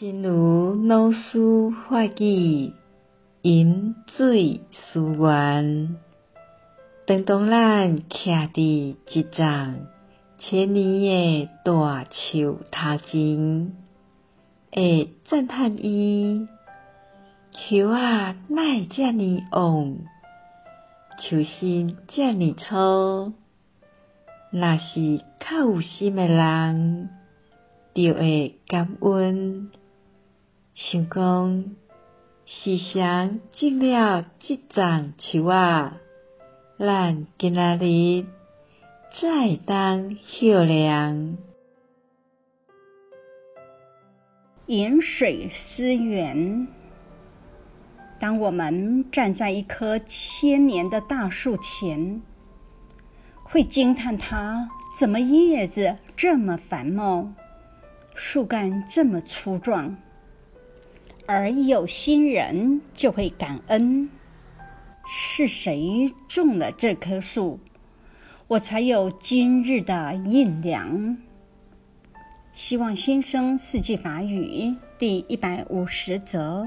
真如老师法语，饮水思源。当当咱徛伫一丛千年的大树头前，会赞叹伊树仔哪会遮尼旺，树身遮尼粗。若是较有心的人，就会感恩。想讲，时常进了这丛树啊，咱今仔日再当晓凉。饮水思源。当我们站在一棵千年的大树前，会惊叹它怎么叶子这么繁茂，树干这么粗壮。而有心人就会感恩，是谁种了这棵树，我才有今日的阴凉。希望新生四季法语第一百五十则。